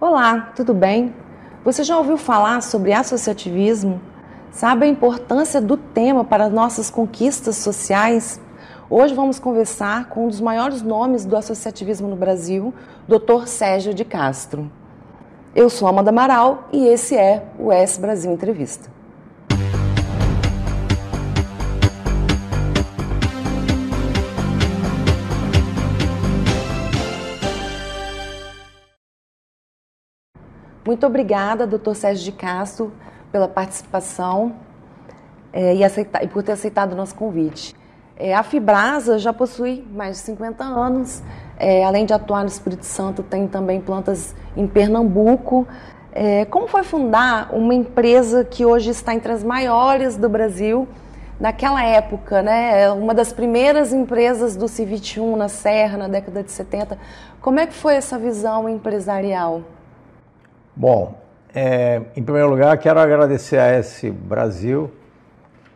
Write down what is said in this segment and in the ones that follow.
Olá, tudo bem? Você já ouviu falar sobre associativismo? Sabe a importância do tema para nossas conquistas sociais? Hoje vamos conversar com um dos maiores nomes do associativismo no Brasil, Dr. Sérgio de Castro. Eu sou Amanda Amaral e esse é o S Brasil Entrevista. Muito obrigada, doutor Sérgio de Castro, pela participação é, e, e, por ter aceitado o nosso convite. É, a Fibrasa já possui mais de 50 anos, é, além de atuar no Espírito Santo, tem também plantas em Pernambuco. Como foi fundar uma empresa que hoje está entre as maiores do Brasil? Naquela época, né, é uma das primeiras empresas do C21 na Serra, na década de 70. Como é que foi essa visão empresarial? Bom, é, em primeiro lugar, quero agradecer a S Brasil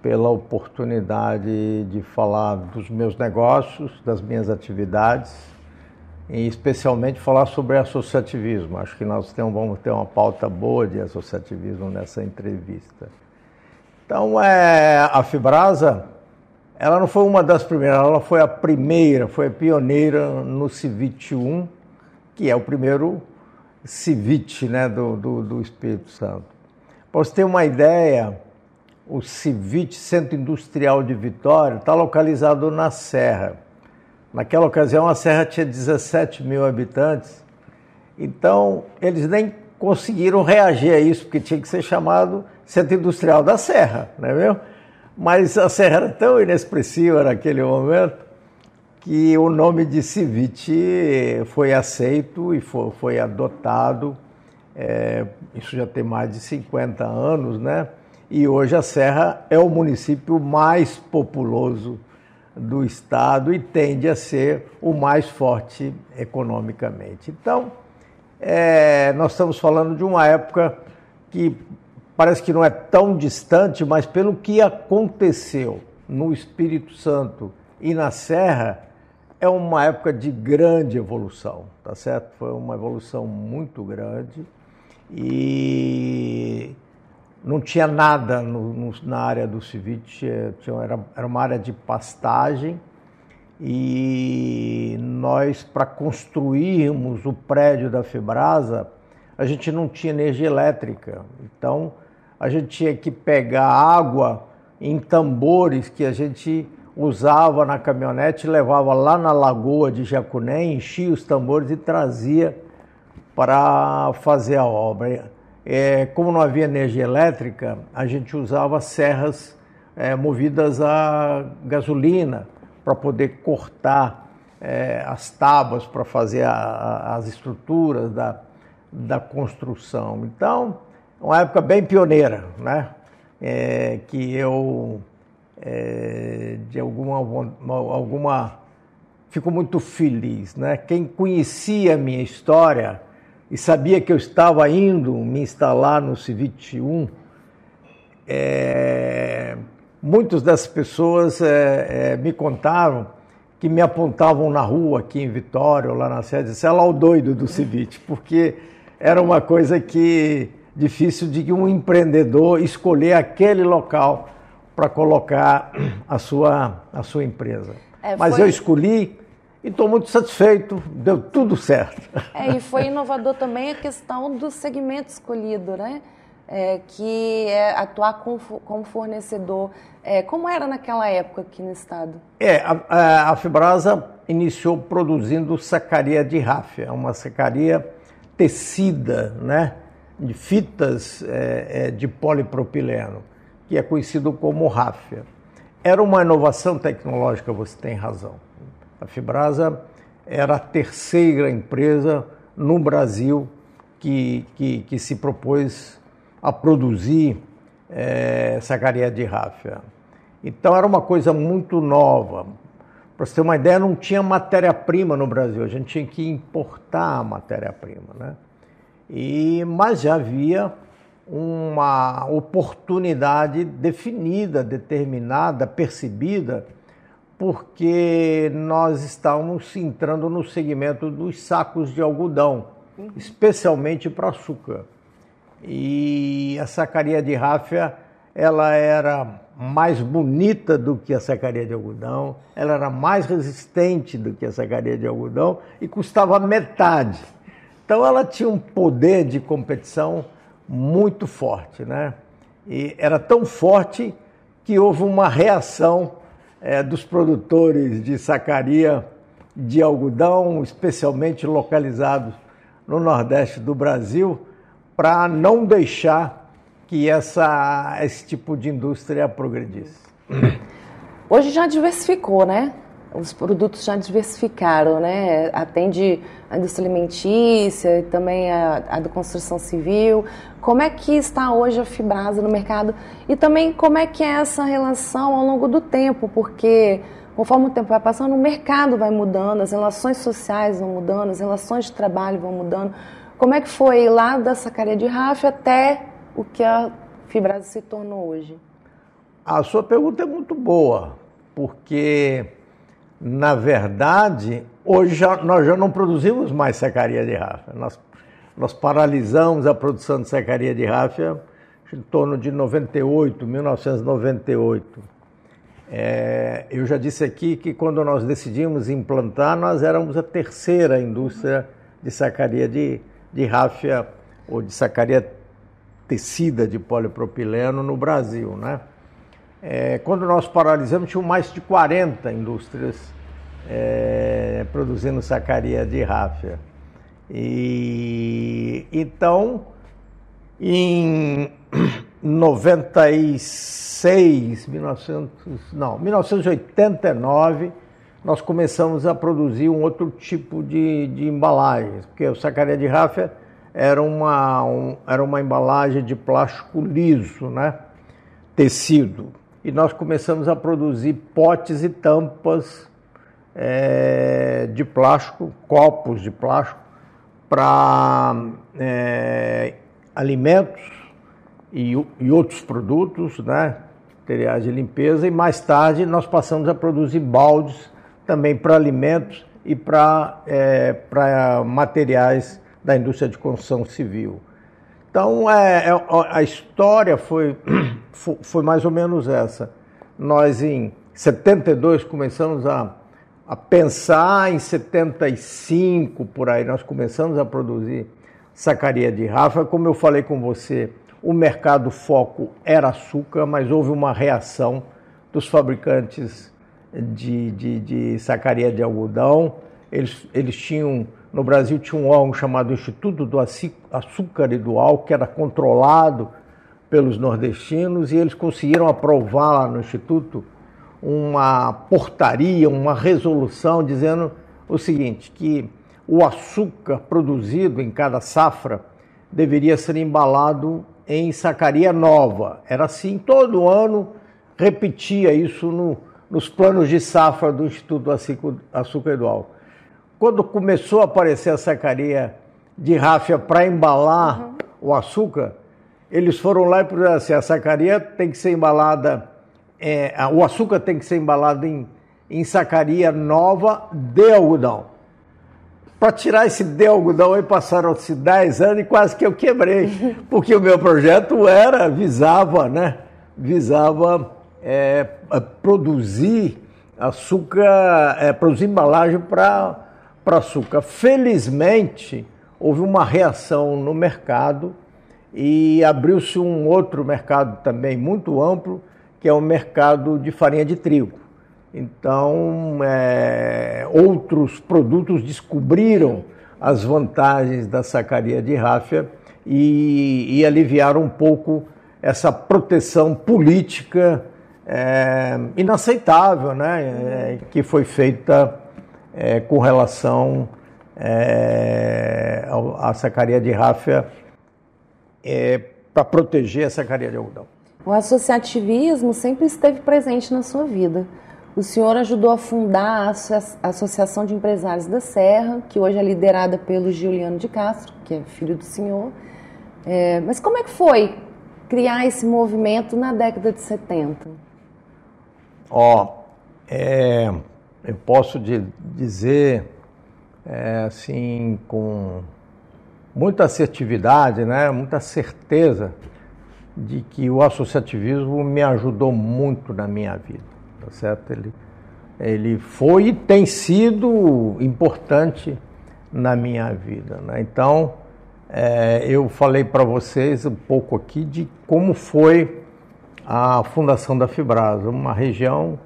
pela oportunidade de falar dos meus negócios, das minhas atividades e especialmente falar sobre associativismo. Acho que nós temos, vamos ter uma pauta boa de associativismo nessa entrevista. Então, é, a Fibrasa, ela não foi uma das primeiras, ela foi a primeira, foi a pioneira no CIVIT 1, que é o primeiro Civite né, do, do, do Espírito Santo. Para você ter uma ideia, o Civite Centro Industrial de Vitória está localizado na Serra. Naquela ocasião, a Serra tinha 17 mil habitantes, então eles nem conseguiram reagir a isso, porque tinha que ser chamado Centro Industrial da Serra, não é mesmo? Mas a Serra era tão inexpressiva naquele momento que o nome de Civite foi aceito e foi, foi adotado. É, isso já tem mais de 50 anos, né? E hoje a Serra é o município mais populoso do estado e tende a ser o mais forte economicamente. Então, é, nós estamos falando de uma época que parece que não é tão distante, mas pelo que aconteceu no Espírito Santo e na Serra, é uma época de grande evolução, tá certo? Foi uma evolução muito grande e não tinha nada no, no, na área do Civit, era, era uma área de pastagem e nós, para construirmos o prédio da Fibrasa, a gente não tinha energia elétrica, então a gente tinha que pegar água em tambores que a gente usava na caminhonete, levava lá na lagoa de Jacuné, enchia os tambores e trazia para fazer a obra. É, como não havia energia elétrica, a gente usava serras é, movidas a gasolina para poder cortar é, as tábuas para fazer a, as estruturas da, da construção. Então, uma época bem pioneira, né? É, que eu é, de alguma, alguma. Fico muito feliz, né? Quem conhecia a minha história e sabia que eu estava indo me instalar no Civit 1, é, muitas das pessoas é, é, me contaram que me apontavam na rua aqui em Vitória ou lá na sede, disseram lá o doido do Civit, porque era uma coisa que difícil de um empreendedor escolher aquele local para colocar a sua, a sua empresa. É, Mas foi... eu escolhi e estou muito satisfeito, deu tudo certo. É, e foi inovador também a questão do segmento escolhido, né? É, que é atuar com, como fornecedor. É, como era naquela época aqui no estado? É, a, a Fibrasa iniciou produzindo sacaria de ráfia, uma sacaria tecida, né? De fitas é, é de polipropileno que é conhecido como ráfia. Era uma inovação tecnológica, você tem razão. A Fibrasa era a terceira empresa no Brasil que, que, que se propôs a produzir é, sacaria de ráfia. Então era uma coisa muito nova. Para você ter uma ideia, não tinha matéria-prima no Brasil, a gente tinha que importar a matéria-prima. Né? E, mas já havia uma oportunidade definida, determinada, percebida, porque nós estamos entrando no segmento dos sacos de algodão. especialmente para açúcar. E a sacaria de ráfia, ela era mais bonita do que a sacaria de algodão, ela era mais resistente do que a sacaria de algodão e custava metade. Então ela tinha um poder de competição muito forte, né? E era tão forte que houve uma reação é, dos produtores de sacaria de algodão, especialmente localizados no Nordeste do Brasil, para não deixar que essa, esse tipo de indústria progredisse. Hoje já diversificou, né? Os produtos já diversificaram, né? Atende a indústria alimentícia e também a, a da construção civil. Como é que está hoje a Fibrasa no mercado? E também como é que é essa relação ao longo do tempo? Porque conforme o tempo vai passando, o mercado vai mudando, as relações sociais vão mudando, as relações de trabalho vão mudando. Como é que foi lá da sacaria de Rafa até o que a Fibrasa se tornou hoje? A sua pergunta é muito boa, porque, na verdade, hoje já, nós já não produzimos mais sacaria de Rafa. Nós nós paralisamos a produção de sacaria de ráfia em torno de 98, 1998. É, eu já disse aqui que quando nós decidimos implantar, nós éramos a terceira indústria de sacaria de, de ráfia ou de sacaria tecida de polipropileno no Brasil. Né? É, quando nós paralisamos, tinham mais de 40 indústrias é, produzindo sacaria de ráfia. E então, em 96, 1900, não, 1989, nós começamos a produzir um outro tipo de, de embalagens, porque o sacaria de ráfia era uma, um, era uma embalagem de plástico liso, né? tecido. E nós começamos a produzir potes e tampas é, de plástico, copos de plástico, para é, alimentos e, e, outros produtos, né, materiais de limpeza, e mais tarde nós passamos a produzir baldes também para alimentos e para é, materiais da indústria de construção civil. Então, é, é a história foi, foi mais ou menos essa. Nós, em 72, começamos a a pensar em 75 por aí, nós começamos a produzir sacaria de Rafa. Como eu falei com você, o mercado foco era açúcar, mas houve uma reação dos fabricantes de, de, de sacaria de algodão. Eles, eles tinham, no Brasil tinha um órgão chamado Instituto do Açúcar e do Álcool, que era controlado pelos nordestinos, e eles conseguiram aprovar lá no Instituto uma portaria, uma resolução dizendo o seguinte, que o açúcar produzido em cada safra deveria ser embalado em sacaria nova. Era assim, todo ano repetia isso no, nos planos de safra do Instituto Açúcar Álcool. Quando começou a aparecer a sacaria de ráfia para embalar uhum. o açúcar, eles foram lá e disseram assim, a sacaria tem que ser embalada é, o açúcar tem que ser embalado em, em sacaria nova de algodão. Para tirar esse de algodão aí passaram-se 10 anos e quase que eu quebrei, porque o meu projeto era, visava, né? Visava é, produzir açúcar, é, produzir embalagem para açúcar. Felizmente, houve uma reação no mercado e abriu-se um outro mercado também muito amplo, que é o mercado de farinha de trigo. Então, é, outros produtos descobriram as vantagens da sacaria de ráfia e, e aliviaram um pouco essa proteção política é, inaceitável né, é, que foi feita é, com relação é, à sacaria de ráfia é, para proteger a sacaria de algodão. O associativismo sempre esteve presente na sua vida. O senhor ajudou a fundar a Associação de Empresários da Serra, que hoje é liderada pelo Giuliano de Castro, que é filho do senhor. É, mas como é que foi criar esse movimento na década de 70? Ó, oh, é, eu posso dizer, é, assim, com muita assertividade, né, muita certeza de que o associativismo me ajudou muito na minha vida, tá certo? Ele, ele foi e tem sido importante na minha vida, né? Então, é, eu falei para vocês um pouco aqui de como foi a fundação da Fibrasa, uma região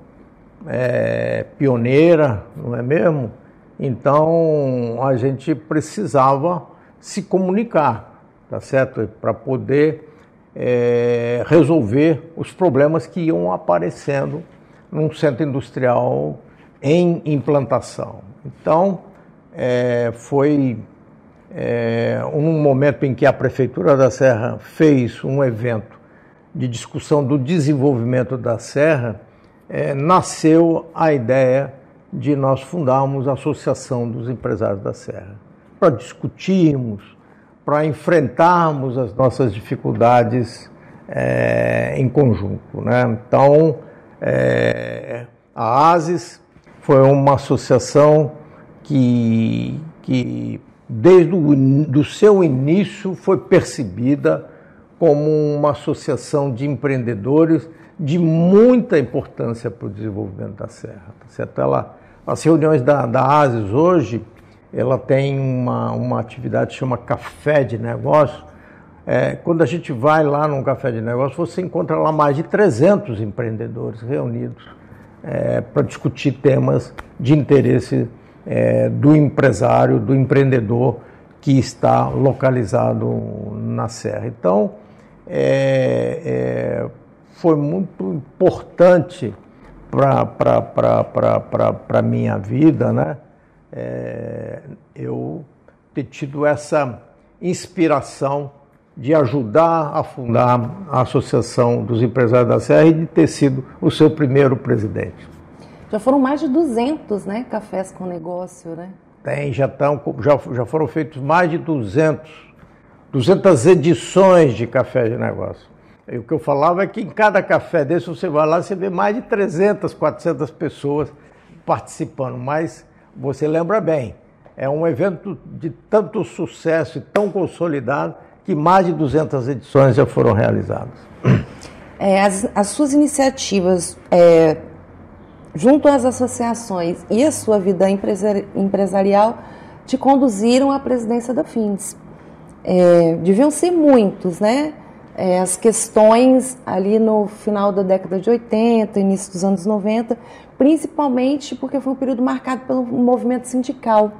é, pioneira, não é mesmo? Então a gente precisava se comunicar, tá certo? Para poder é, resolver os problemas que iam aparecendo num centro industrial em implantação. Então é, foi é, um momento em que a Prefeitura da Serra fez um evento de discussão do desenvolvimento da Serra, é, nasceu a ideia de nós fundarmos a Associação dos Empresários da Serra, para discutirmos, para enfrentarmos as nossas dificuldades é, em conjunto. Né? Então, é, a ASIS foi uma associação que, que desde o seu início foi percebida como uma associação de empreendedores de muita importância para o desenvolvimento da Serra. Tá certo? Ela, as reuniões da, da ASIS hoje, ela tem uma, uma atividade que chama Café de Negócio. É, quando a gente vai lá num café de negócio, você encontra lá mais de 300 empreendedores reunidos é, para discutir temas de interesse é, do empresário, do empreendedor que está localizado na Serra. Então, é, é, foi muito importante para a minha vida, né? É, eu ter tido essa inspiração de ajudar a fundar a Associação dos Empresários da Serra e de ter sido o seu primeiro presidente. Já foram mais de 200 né, cafés com negócio, né? Tem, já, tão, já, já foram feitos mais de 200 200 edições de café de negócio. E o que eu falava é que em cada café desse você vai lá, você vê mais de 300, 400 pessoas participando. Mas você lembra bem, é um evento de tanto sucesso e tão consolidado que mais de 200 edições já foram realizadas. É, as, as, suas iniciativas é, junto às associações e a sua vida empresarial te conduziram à presidência da FINDES. É, deviam ser muitos, né? É, as questões ali no final da década de 80, início dos anos 90, principalmente porque foi um período marcado pelo movimento sindical.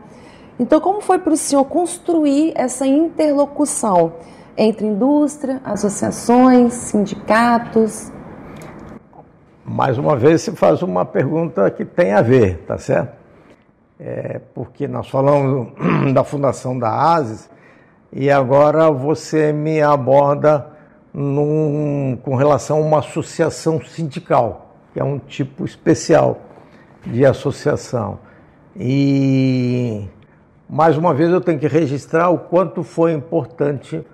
Então, como foi para o senhor construir essa interlocução entre indústria, associações, sindicatos? Mais uma vez, se faz uma pergunta que tem a ver, tá certo? É, porque nós falamos da fundação da ASIS, e agora você me aborda num, com relação a uma associação sindical, que é um tipo especial de associação. E mais uma vez eu tenho que registrar o quanto foi importante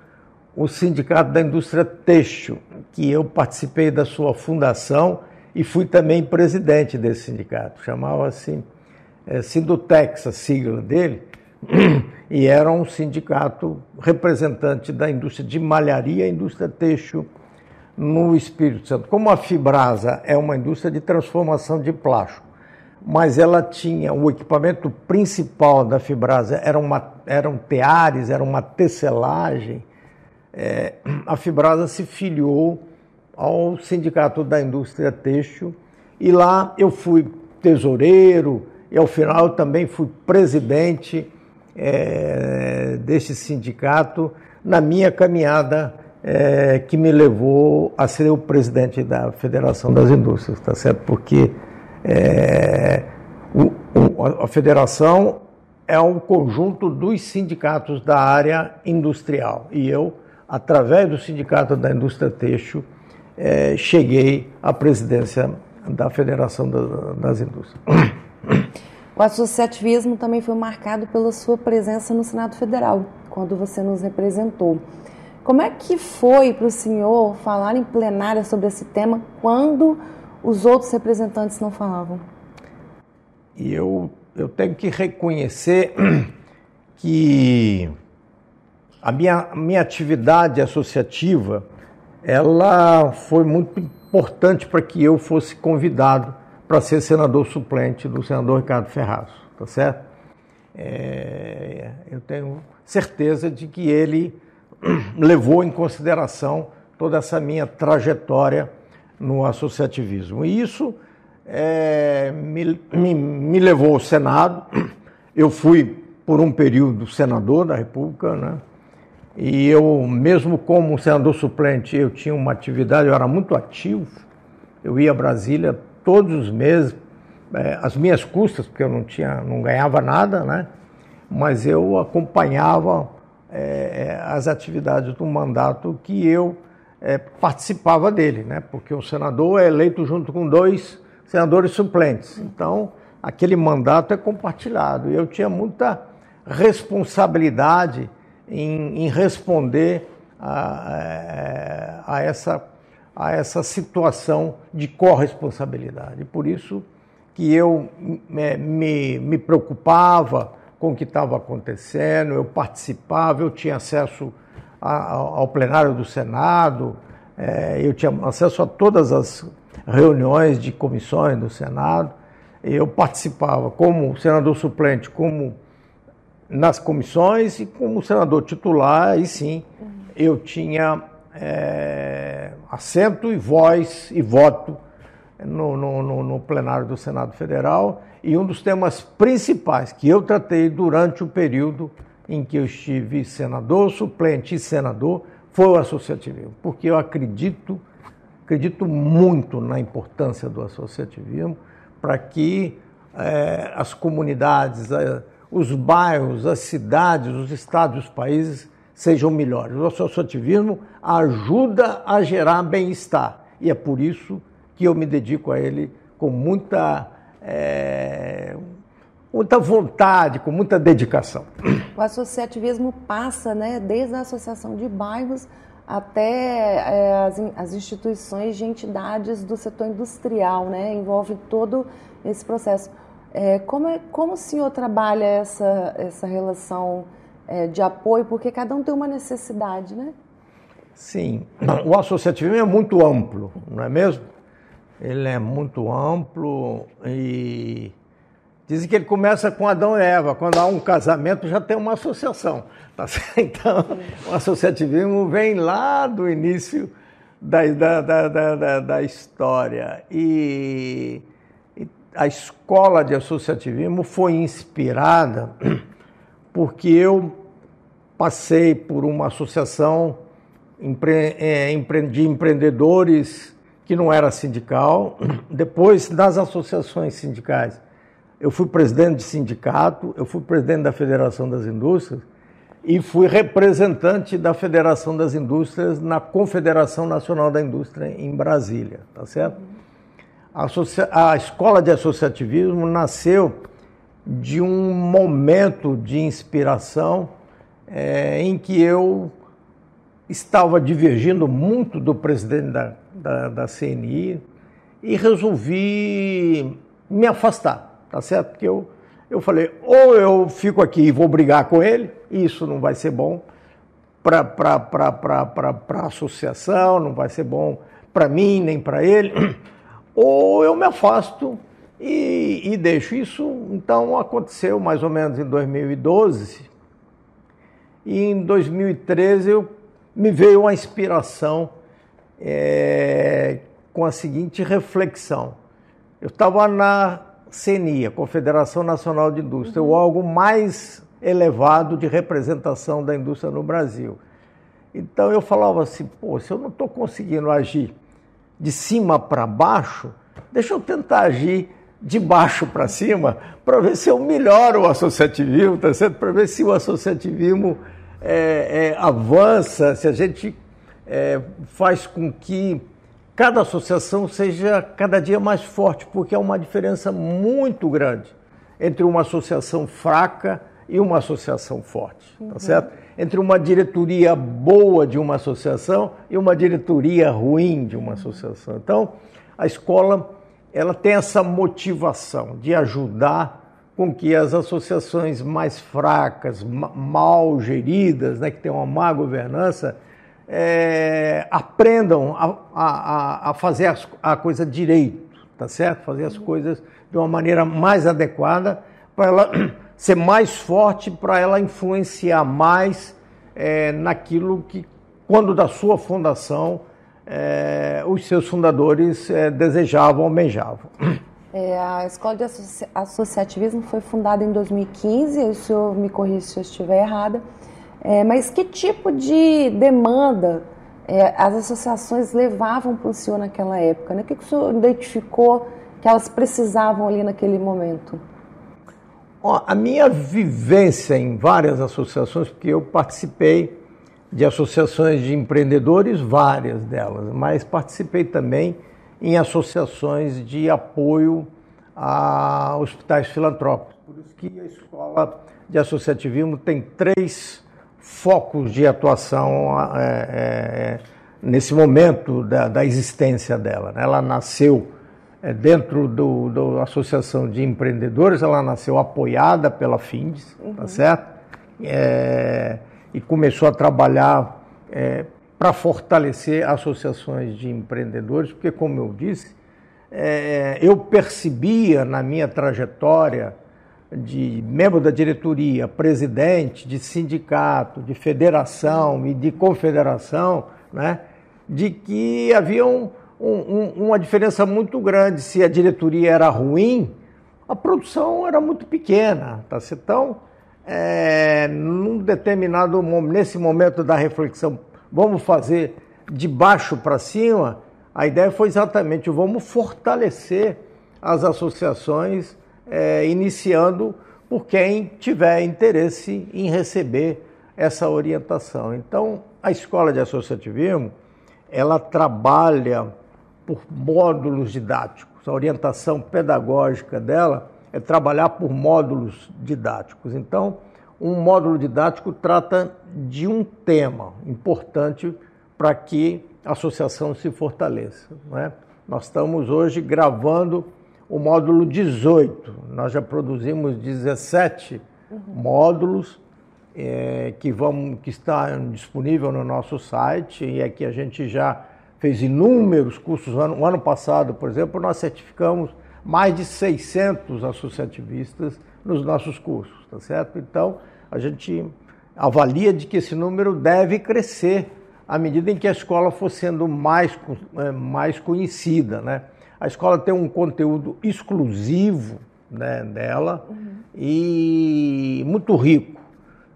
o Sindicato da Indústria Têxtil, que eu participei da sua fundação e fui também presidente desse sindicato. Chamava-se é, Sindutex, a sigla dele, e era um sindicato representante da indústria de malharia, indústria têxtil no Espírito Santo. Como a Fibrasa é uma indústria de transformação de plástico, mas ela tinha o equipamento principal da Fibrasa era uma, eram teares, era uma tecelagem. É, a Fibrasa se filiou ao Sindicato da Indústria Têxtil e lá eu fui tesoureiro e ao final eu também fui presidente é, deste sindicato na minha caminhada é, que me levou a ser o presidente da Federação das Indústrias, tá certo? Porque é, o, o, a federação é um conjunto dos sindicatos da área industrial e eu, através do Sindicato da Indústria Têxtil, é, cheguei à presidência da Federação das Indústrias. O associativismo também foi marcado pela sua presença no Senado Federal, quando você nos representou. Como é que foi para o senhor falar em plenária sobre esse tema quando os outros representantes não falavam? E eu, eu tenho que reconhecer que a minha, minha atividade associativa ela foi muito importante para que eu fosse convidado para ser senador suplente do senador Ricardo Ferraz, tá certo? É, eu tenho certeza de que ele levou em consideração toda essa minha trajetória no associativismo. E isso é, me, me, me levou ao Senado. Eu fui, por um período, senador da República, né? E eu, mesmo como senador suplente, eu tinha uma atividade, eu era muito ativo. Eu ia a Brasília todos os meses, é, as minhas custas, porque eu não tinha, não ganhava nada, né? Mas eu acompanhava é, as atividades do mandato que eu é, participava dele, né? Porque o senador é eleito junto com dois senadores suplentes. Então, aquele mandato é compartilhado. E eu tinha muita responsabilidade em, em responder a, a, essa, a essa situação de corresponsabilidade. Por isso que eu me, me, me preocupava com o que estava acontecendo, eu participava, eu tinha acesso a, ao plenário do Senado, é, eu tinha acesso a todas as reuniões de comissões do Senado, eu participava como senador suplente, como nas comissões e como senador titular, aí sim, eu tinha é, assento e voz e voto no, no, no, plenário do Senado Federal. E um dos temas principais que eu tratei durante o período em que eu estive senador, suplente e senador foi o associativismo, porque eu acredito, acredito muito na importância do associativismo para que é, as comunidades, os bairros, as cidades, os estados, os países sejam melhores. O associativismo ajuda a gerar bem-estar e é por isso que eu me dedico a ele com muita, é, muita vontade, com muita dedicação. O associativismo passa, né, desde a associação de bairros até é, as, as, instituições de entidades do setor industrial, né, envolve todo esse processo. É, como, é, como o senhor trabalha essa, essa relação é, de apoio? Porque cada um tem uma necessidade, né? Sim, o associativismo é muito amplo, não é mesmo? Ele é muito amplo e dizem que ele começa com Adão e Eva. Quando há um casamento já tem uma associação. Tá então, o associativismo vem lá do início da, da, da, da, da história. E a escola de associativismo foi inspirada porque eu passei por uma associação é, de empreendedores que não era sindical. Depois, das associações sindicais, eu fui presidente de sindicato, eu fui presidente da Federação das Indústrias e fui representante da Federação das Indústrias na Confederação Nacional da Indústria em Brasília, tá certo? A, a escola de associativismo nasceu de um momento de inspiração é, em que eu estava divergindo muito do presidente da, da, da, CNI e resolvi me afastar, tá certo? Porque eu, eu falei, ou eu fico aqui e vou brigar com ele, isso não vai ser bom para a associação, não vai ser bom para mim nem para ele ou eu me afasto e, e, deixo. Isso então aconteceu mais ou menos em 2012. E em 2013 eu, me veio uma inspiração é, com a seguinte reflexão. Eu estava na CNI, a Confederação Nacional de Indústria, uhum. o órgão mais elevado de representação da indústria no Brasil. Então eu falava assim, pô, se eu não estou conseguindo agir de cima para baixo, deixa eu tentar agir de baixo para cima para ver se eu melhoro o associativismo, tá certo? Para ver se o associativismo é, é, avança, se a gente é, faz com que cada associação seja cada dia mais forte, porque há uma diferença muito grande entre uma associação fraca e uma associação forte, tá uhum. certo? entre uma diretoria boa de uma associação e uma diretoria ruim de uma associação. Então, a escola ela tem essa motivação de ajudar com que as associações mais fracas, mal geridas, né, que têm uma má governança, é, aprendam a, a, a fazer as, a coisa direito, tá certo? Fazer as coisas de uma maneira mais adequada para ela ser mais forte, para ela influenciar mais é, naquilo que, quando da sua fundação, é, os seus fundadores é, desejavam, almejavam. É, a Escola de Associativismo foi fundada em 2015, o senhor me corrija se eu estiver errada, é, mas que tipo de demanda é, as associações levavam para o senhor naquela época? Né? O que, que o senhor identificou que elas precisavam ali naquele momento? a minha vivência em várias associações, porque eu participei de associações de empreendedores, várias delas, mas participei também em associações de apoio a hospitais filantrópicos. Por isso que a escola de associativismo tem três focos de atuação é, é, nesse momento da, da existência dela. Né? Ela nasceu é, dentro do, do Associação de Empreendedores, ela nasceu apoiada pela FINDES, tá uhum. tá certo? E começou a trabalhar é, para fortalecer associações de empreendedores, porque, como eu disse, é, eu percebia na minha trajetória de membro da diretoria, presidente de sindicato, de federação e de confederação, né, de que havia um, um, uma diferença muito grande. Se a diretoria era ruim, a produção era muito pequena. Tá? Então, é, num determinado nesse momento da reflexão vamos fazer de baixo para cima, a ideia foi exatamente vamos fortalecer as associações, é, iniciando por quem tiver interesse em receber essa orientação. Então, a escola de associativismo, ela trabalha por módulos didáticos. A orientação pedagógica dela é trabalhar por módulos didáticos. Então, um módulo didático trata de um tema importante para que a associação se fortaleça. É? Nós estamos hoje gravando o módulo 18. Nós já produzimos 17 uhum. módulos é, que, vão, que está disponível no nosso site e aqui a gente já fez inúmeros cursos. O ano passado, por exemplo, nós certificamos mais de 600 associativistas nos nossos cursos, tá certo? Então, a gente avalia de que esse número deve crescer à medida em que a escola for sendo mais, é, mais conhecida. Né? A escola tem um conteúdo exclusivo né, dela uhum. e muito rico.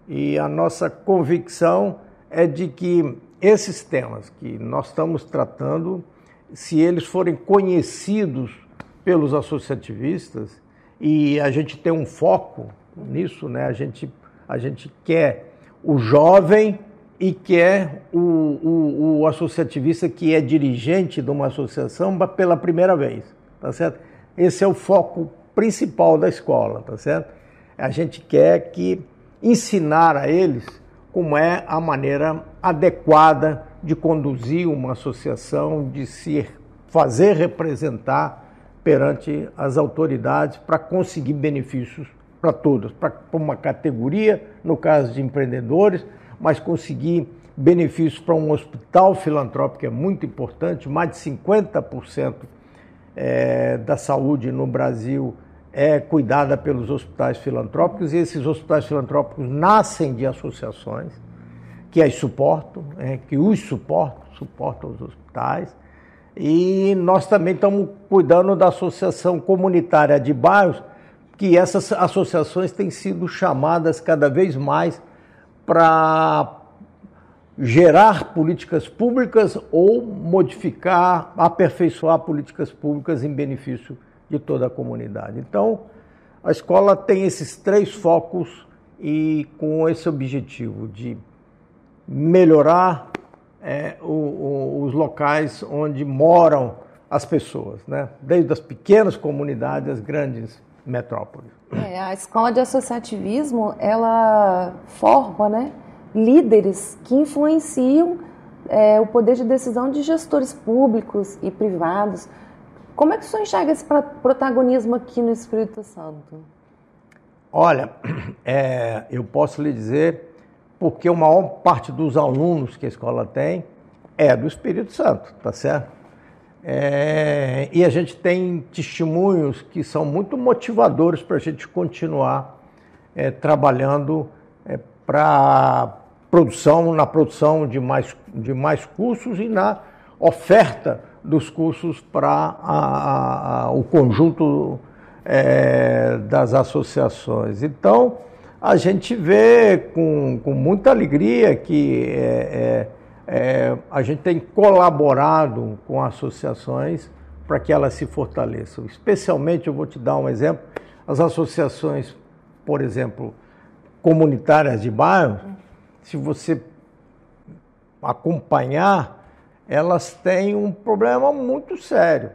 E a nossa convicção é de que esses temas que nós estamos tratando, se eles forem conhecidos pelos associativistas, e a gente tem um foco nisso, né? a gente a gente quer o jovem e quer o, o, o associativista que é dirigente de uma associação pela primeira vez, tá certo? Esse é o foco principal da escola, tá certo? A gente quer que ensinar a eles como é a maneira adequada de conduzir uma associação, de se fazer representar perante as autoridades para conseguir benefícios para todos, para uma categoria, no caso de empreendedores, mas conseguir benefícios para um hospital filantrópico é muito importante, mais de 50% é, da saúde no Brasil é cuidada pelos hospitais filantrópicos e esses hospitais filantrópicos nascem de associações que as suportam, é, que os suportam, suportam os hospitais. E nós também estamos cuidando da Associação Comunitária de Bairros, que essas associações têm sido chamadas cada vez mais para gerar políticas públicas ou modificar, aperfeiçoar políticas públicas em benefício de toda a comunidade. Então, a escola tem esses três focos e com esse objetivo de melhorar é, o, o, os locais onde moram as pessoas, né? desde as pequenas comunidades às grandes metrópole. É, a escola de associativismo, ela forma né, líderes que influenciam é, o poder de decisão de gestores públicos e privados. Como é que o senhor enxerga esse protagonismo aqui no Espírito Santo? Olha, é, eu posso lhe dizer porque a maior parte dos alunos que a escola tem é do Espírito Santo, tá certo? É, e a gente tem testemunhos que são muito motivadores para a gente continuar é, trabalhando é, para produção, na produção de mais, de mais cursos e na oferta dos cursos para o conjunto é, das associações. Então, a gente vê com, com muita alegria que é, é, é a gente tem colaborado com associações para que elas se fortaleçam. Especialmente, eu vou te dar um exemplo, as associações, por exemplo, comunitárias de bairro, se você acompanhar, elas têm um problema muito sério.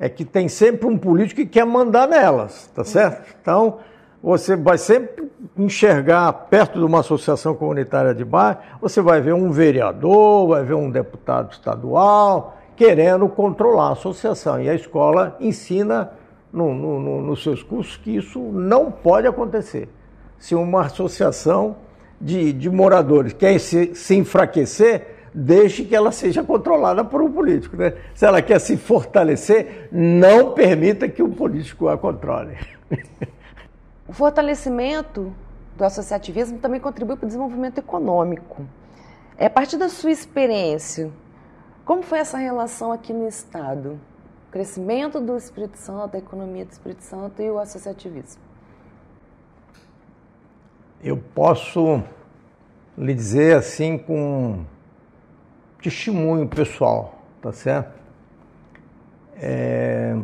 É que tem sempre um político que quer mandar nelas, tá certo? Então, você vai sempre enxergar perto de uma associação comunitária de bairro, você vai ver um vereador, vai ver um deputado estadual querendo controlar a associação. E a escola ensina no, no, no, nos seus cursos que isso não pode acontecer. Se uma associação de, de moradores quer se, se enfraquecer, deixe que ela seja controlada por um político. Né? Se ela quer se fortalecer, não permita que o político a controle. O fortalecimento do associativismo também contribui para o desenvolvimento econômico. É a partir da sua experiência, como foi essa relação aqui no Estado? O crescimento do Espírito Santo, a economia do Espírito Santo e o associativismo. Eu posso lhe dizer assim com testemunho pessoal, tá certo? É,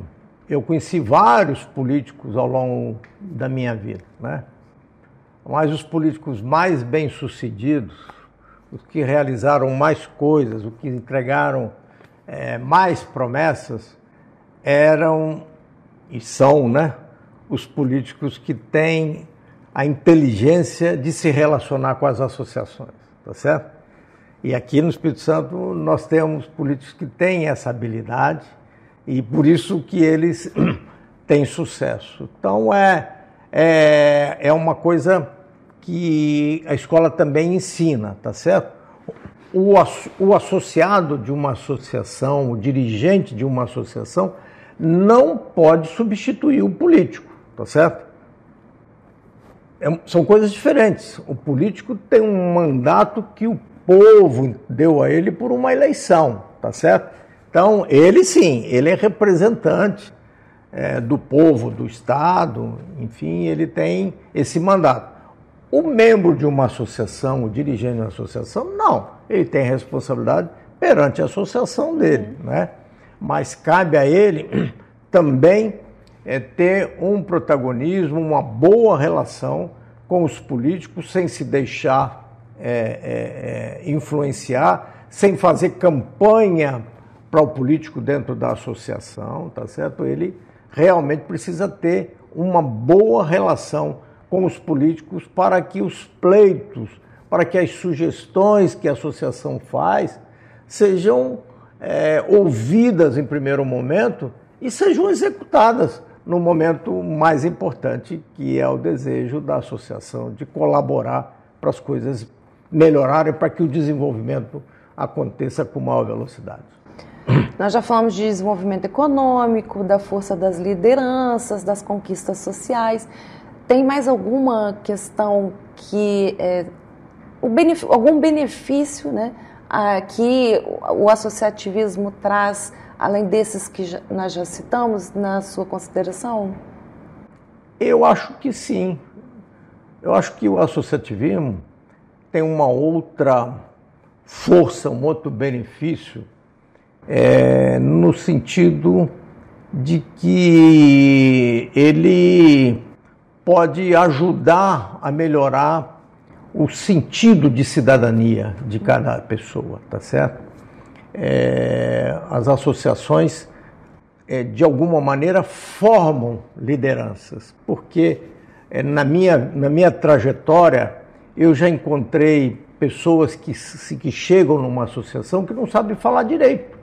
eu conheci vários políticos ao longo da minha vida, né? Mas os políticos mais bem-sucedidos, os que realizaram mais coisas, os que entregaram é, mais promessas, eram e são, né? Os políticos que têm a inteligência de se relacionar com as associações, tá certo? E aqui no Espírito Santo nós temos políticos que têm essa habilidade e por isso que eles têm sucesso. Então é, é, é uma coisa que a escola também ensina, tá certo? O, o associado de uma associação, o dirigente de uma associação, não pode substituir o político, tá certo? É, são coisas diferentes. O político tem um mandato que o povo deu a ele por uma eleição, tá certo? Então, ele sim, ele é representante é, do povo, do Estado, enfim, ele tem esse mandato. O membro de uma associação, o dirigente de uma associação, não. Ele tem responsabilidade perante a associação dele, né? Mas cabe a ele também é, ter um protagonismo, uma boa relação com os políticos, sem se deixar é, é, é, influenciar, sem fazer campanha para o político dentro da associação, tá certo? Ele realmente precisa ter uma boa relação com os políticos para que os pleitos, para que as sugestões que a associação faz sejam é, ouvidas em primeiro momento e sejam executadas no momento mais importante, que é o desejo da associação de colaborar para as coisas melhorarem para que o desenvolvimento aconteça com maior velocidade. Nós já falamos de desenvolvimento econômico, da força das lideranças, das conquistas sociais. Tem mais alguma questão que é, algum benefício, né, a, que o associativismo traz, além desses que já, nós já citamos, na sua consideração? Eu acho que sim. Eu acho que o associativismo tem uma outra força, um outro benefício, é, no sentido de que ele pode ajudar a melhorar o sentido de cidadania de cada pessoa, tá certo? É, as associações, é, de alguma maneira, formam lideranças, porque é, na, minha, na minha trajetória eu já encontrei pessoas que, que chegam numa associação que não sabem falar direito.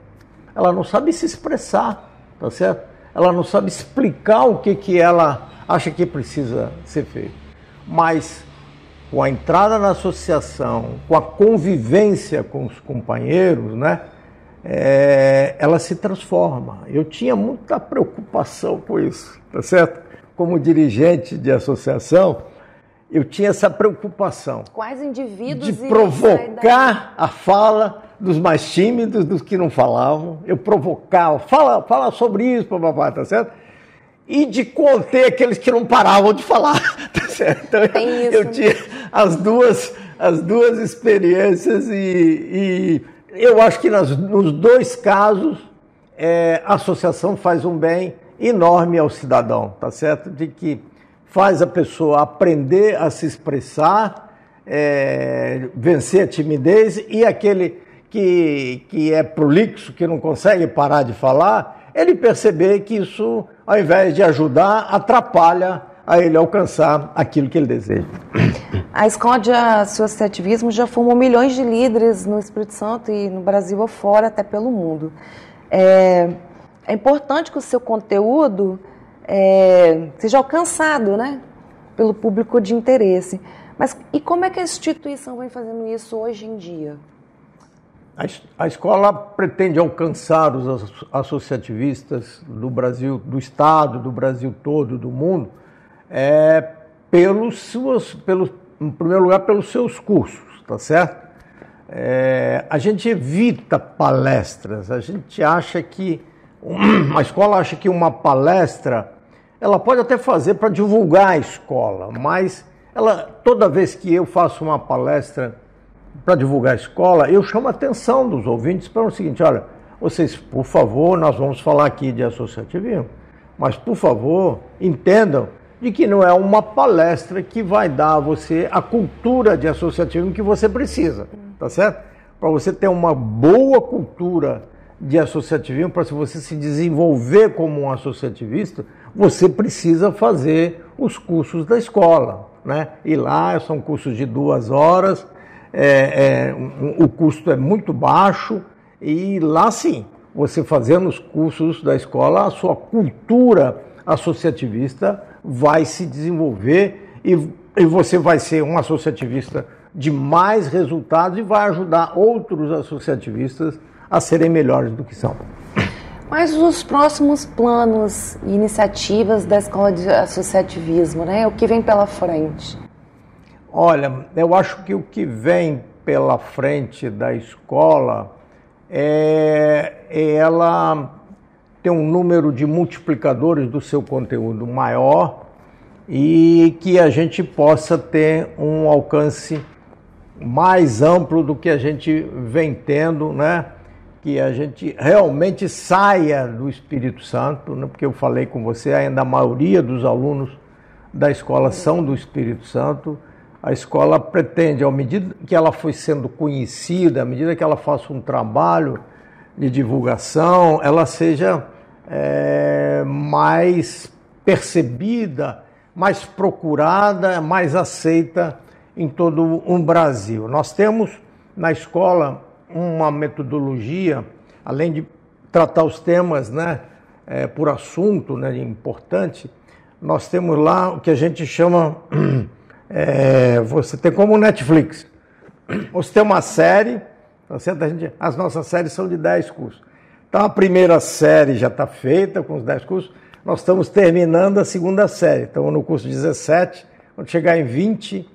Ela não sabe se expressar, tá certo? Ela não sabe explicar o que, que ela acha que precisa ser feito. mas com a entrada na associação, com a convivência com os companheiros, né, é, ela se transforma. Eu tinha muita preocupação com isso, tá certo? Como dirigente de associação, eu tinha essa preocupação. Quais indivíduos de provocar a fala dos mais tímidos, dos que não falavam. Eu provocava, fala, fala sobre isso, papapá, tá certo? E de conter aqueles que não paravam de falar, tá certo? Então, Tem eu, isso. eu tinha as duas, as duas experiências e, e eu acho que nas, nos dois casos é, a associação faz um bem enorme ao cidadão, tá certo? De que faz a pessoa aprender a se expressar, é, vencer a timidez e aquele que, que é prolixo, que não consegue parar de falar, ele perceber que isso, ao invés de ajudar, atrapalha a ele alcançar aquilo que ele deseja. A de associativismo já formou milhões de líderes no Espírito Santo e no Brasil afora, até pelo mundo. É, é importante que o seu conteúdo é, seja alcançado né, pelo público de interesse. Mas e como é que a instituição vem fazendo isso hoje em dia? A, escola pretende alcançar os associativistas do Brasil, do Estado, do Brasil todo, do mundo, é, pelos seus, pelos, em primeiro lugar, pelos seus cursos, tá certo? É, a gente evita palestras, a gente acha que a escola acha que uma palestra ela pode até fazer para divulgar a escola, mas ela toda vez que eu faço uma palestra para divulgar a escola, eu chamo a atenção dos ouvintes para o seguinte, olha, vocês, por favor, nós vamos falar aqui de associativismo, mas por favor, entendam de que não é uma palestra que vai dar a você a cultura de associativismo que você precisa, tá certo? Para você ter uma boa cultura de associativismo, para você se desenvolver como um associativista, você precisa fazer os cursos da escola, né? E lá são cursos de duas horas, é, é, o custo é muito baixo e lá sim, você fazendo os cursos da escola, a sua cultura associativista vai se desenvolver e, e você vai ser um associativista de mais resultados e vai ajudar outros associativistas a serem melhores do que são. Mas os próximos planos e iniciativas da Escola de Associativismo, né? O que vem pela frente? Olha, eu acho que o que vem pela frente da escola é, é ela ter um número de multiplicadores do seu conteúdo maior e que a gente possa ter um alcance mais amplo do que a gente vem tendo, né? Que a gente realmente saia do Espírito Santo, né? porque eu falei com você, ainda a maioria dos alunos da escola são do Espírito Santo. A escola pretende, à medida que ela foi sendo conhecida, à medida que ela faça um trabalho de divulgação, ela seja é, mais percebida, mais procurada, mais aceita em todo o Brasil. Nós temos na escola uma metodologia, além de tratar os temas né, é, por assunto, né, importante, nós temos lá o que a gente chama, é, você tem como Netflix, você tem uma série, tá certo? Gente, as nossas séries são de 10 cursos. Então a primeira série já está feita com os 10 cursos, nós estamos terminando a segunda série, estamos no curso 17, quando chegar em 20,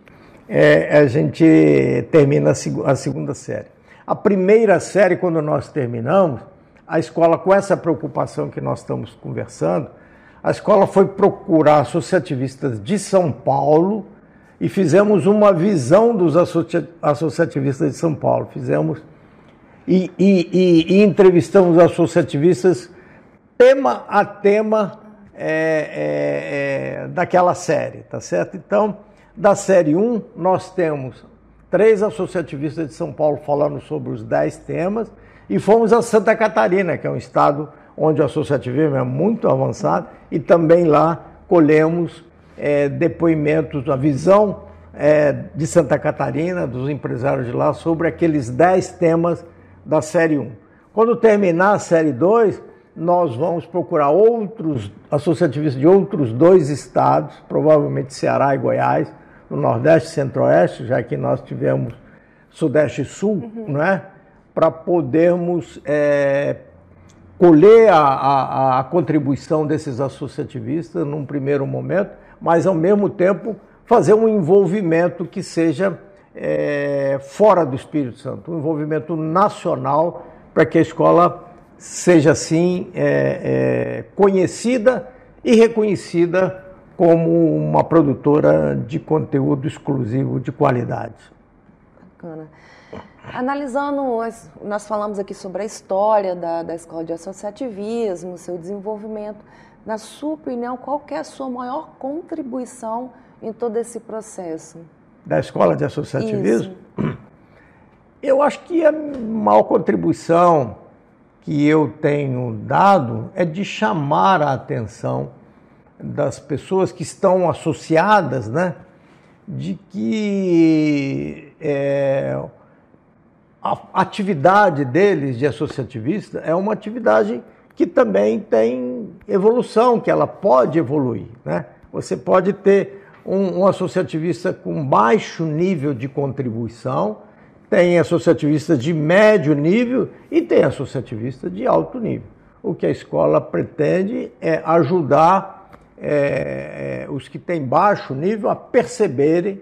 é, a gente termina a, a segunda série. A primeira série, quando nós terminamos, a escola, com essa preocupação que nós estamos conversando, a escola foi procurar associativistas de São Paulo e fizemos uma visão dos associativistas de São Paulo. Fizemos e, e, e, entrevistamos associativistas tema a tema é, é, é, daquela série, tá certo? Então, da série 1, nós temos três associativistas de São Paulo falando sobre os dez temas e fomos a Santa Catarina, que é um estado onde o associativismo é muito avançado, e também lá colhemos é, depoimentos, a visão é, de Santa Catarina, dos empresários de lá, sobre aqueles dez temas da série 1. Quando terminar a série 2, nós vamos procurar outros associativistas de outros dois estados, provavelmente Ceará e Goiás, no Nordeste e Centro-Oeste, já que nós tivemos Sudeste e Sul, uhum. não é? para podermos é, colher a, a, a, contribuição desses associativistas num primeiro momento, mas ao mesmo tempo fazer um envolvimento que seja é, fora do Espírito Santo, um envolvimento nacional para que a escola seja assim é, é conhecida e reconhecida como uma produtora de conteúdo exclusivo de qualidade. Bacana. Analisando, nós falamos aqui sobre a história da, da escola de associativismo, seu desenvolvimento. Na sua opinião, qual é a sua maior contribuição em todo esse processo? Da escola de associativismo? Isso. Eu acho que a maior contribuição que eu tenho dado é de chamar a atenção das pessoas que estão associadas, né, de que é, a atividade deles de associativista é uma atividade que também tem evolução, que ela pode evoluir. Né? Você pode ter um, um associativista com baixo nível de contribuição, tem associativista de médio nível e tem associativista de alto nível. O que a escola pretende é ajudar é, os que têm baixo nível a perceberem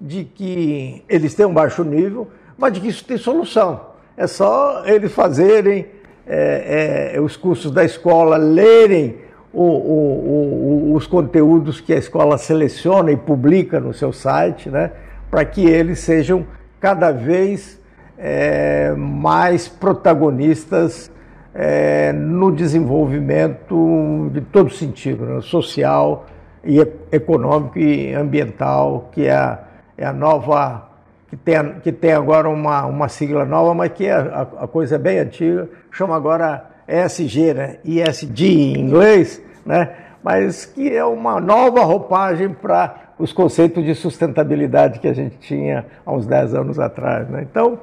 de que eles têm um baixo nível, mas de que isso tem solução. É só eles fazerem é, é, os cursos da escola, lerem o, o, o, os conteúdos que a escola seleciona e publica no seu site, né, para que eles sejam cada vez é, mais protagonistas é, no desenvolvimento de todo sentido, né, social e econômico e ambiental, que é a, é a nova que tem, que tem agora uma, uma sigla nova, mas que é, a, a coisa é bem antiga, chama agora ESG, né? ESG em inglês, né? mas que é uma nova roupagem para os conceitos de sustentabilidade que a gente tinha há uns 10 anos atrás. Né? Então,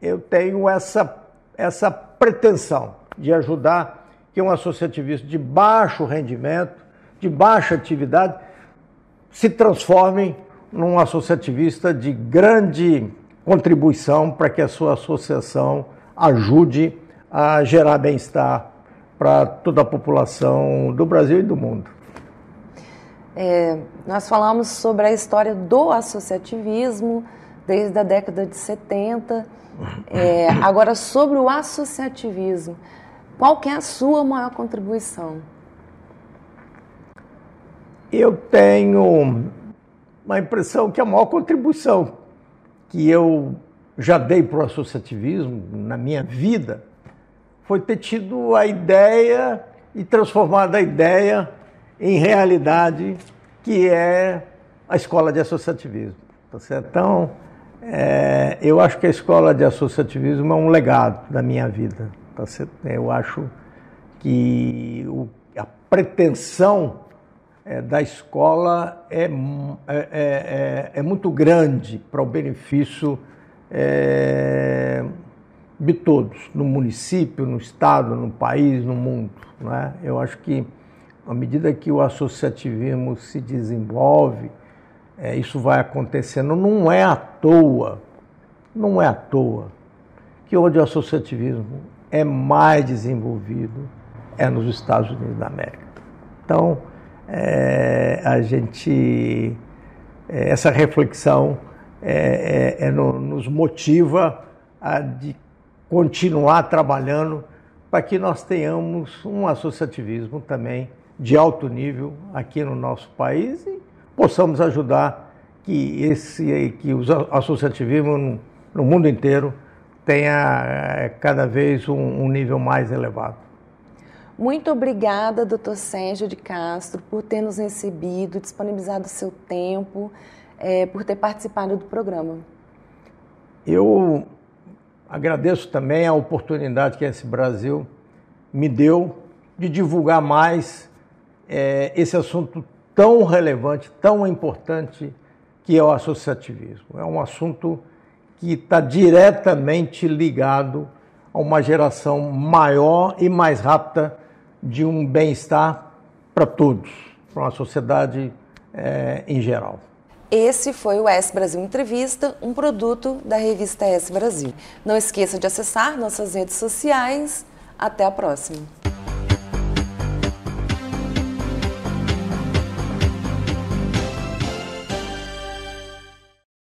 eu tenho essa, essa pretensão de ajudar que um associativismo de baixo rendimento, de baixa atividade, se transforme num associativista de grande contribuição para que a sua associação ajude a gerar bem-estar para toda a população do Brasil e do mundo. É, nós falamos sobre a história do associativismo desde a década de 70. É, agora, sobre o associativismo, qual que é a sua maior contribuição? Eu tenho uma impressão que a maior contribuição que eu já dei para o associativismo na minha vida foi ter tido a ideia e transformado a ideia em realidade, que é a escola de associativismo. Tá? Então, é, eu acho que a escola de associativismo é um legado da minha vida. Tá? Eu acho que a pretensão é, da escola é, é, é, é, é muito grande para o benefício é, de todos, no município, no estado, no país, no mundo. Não é? Eu acho que, à medida que o associativismo se desenvolve, isso vai acontecendo. Não é à toa, não é à toa que onde o associativismo é mais desenvolvido é nos Estados Unidos da América. Então, é, a gente é, essa reflexão é, é, é, no, nos motiva a de continuar trabalhando para que nós tenhamos um associativismo também de alto nível aqui no nosso país e possamos ajudar que esse que o associativismo no, mundo inteiro tenha cada vez um, um nível mais elevado. Muito obrigada, doutor Sérgio de Castro, por ter nos recebido, disponibilizado seu tempo, é, por ter participado do programa. Eu agradeço também a oportunidade que esse Brasil me deu de divulgar mais é, esse assunto tão relevante, tão importante que é o associativismo. É um assunto que está diretamente ligado a uma geração maior e mais rápida de um bem-estar para todos, para uma sociedade é, em geral. Esse foi o S Brasil Entrevista, um produto da revista S Brasil. Não esqueça de acessar nossas redes sociais. Até a próxima.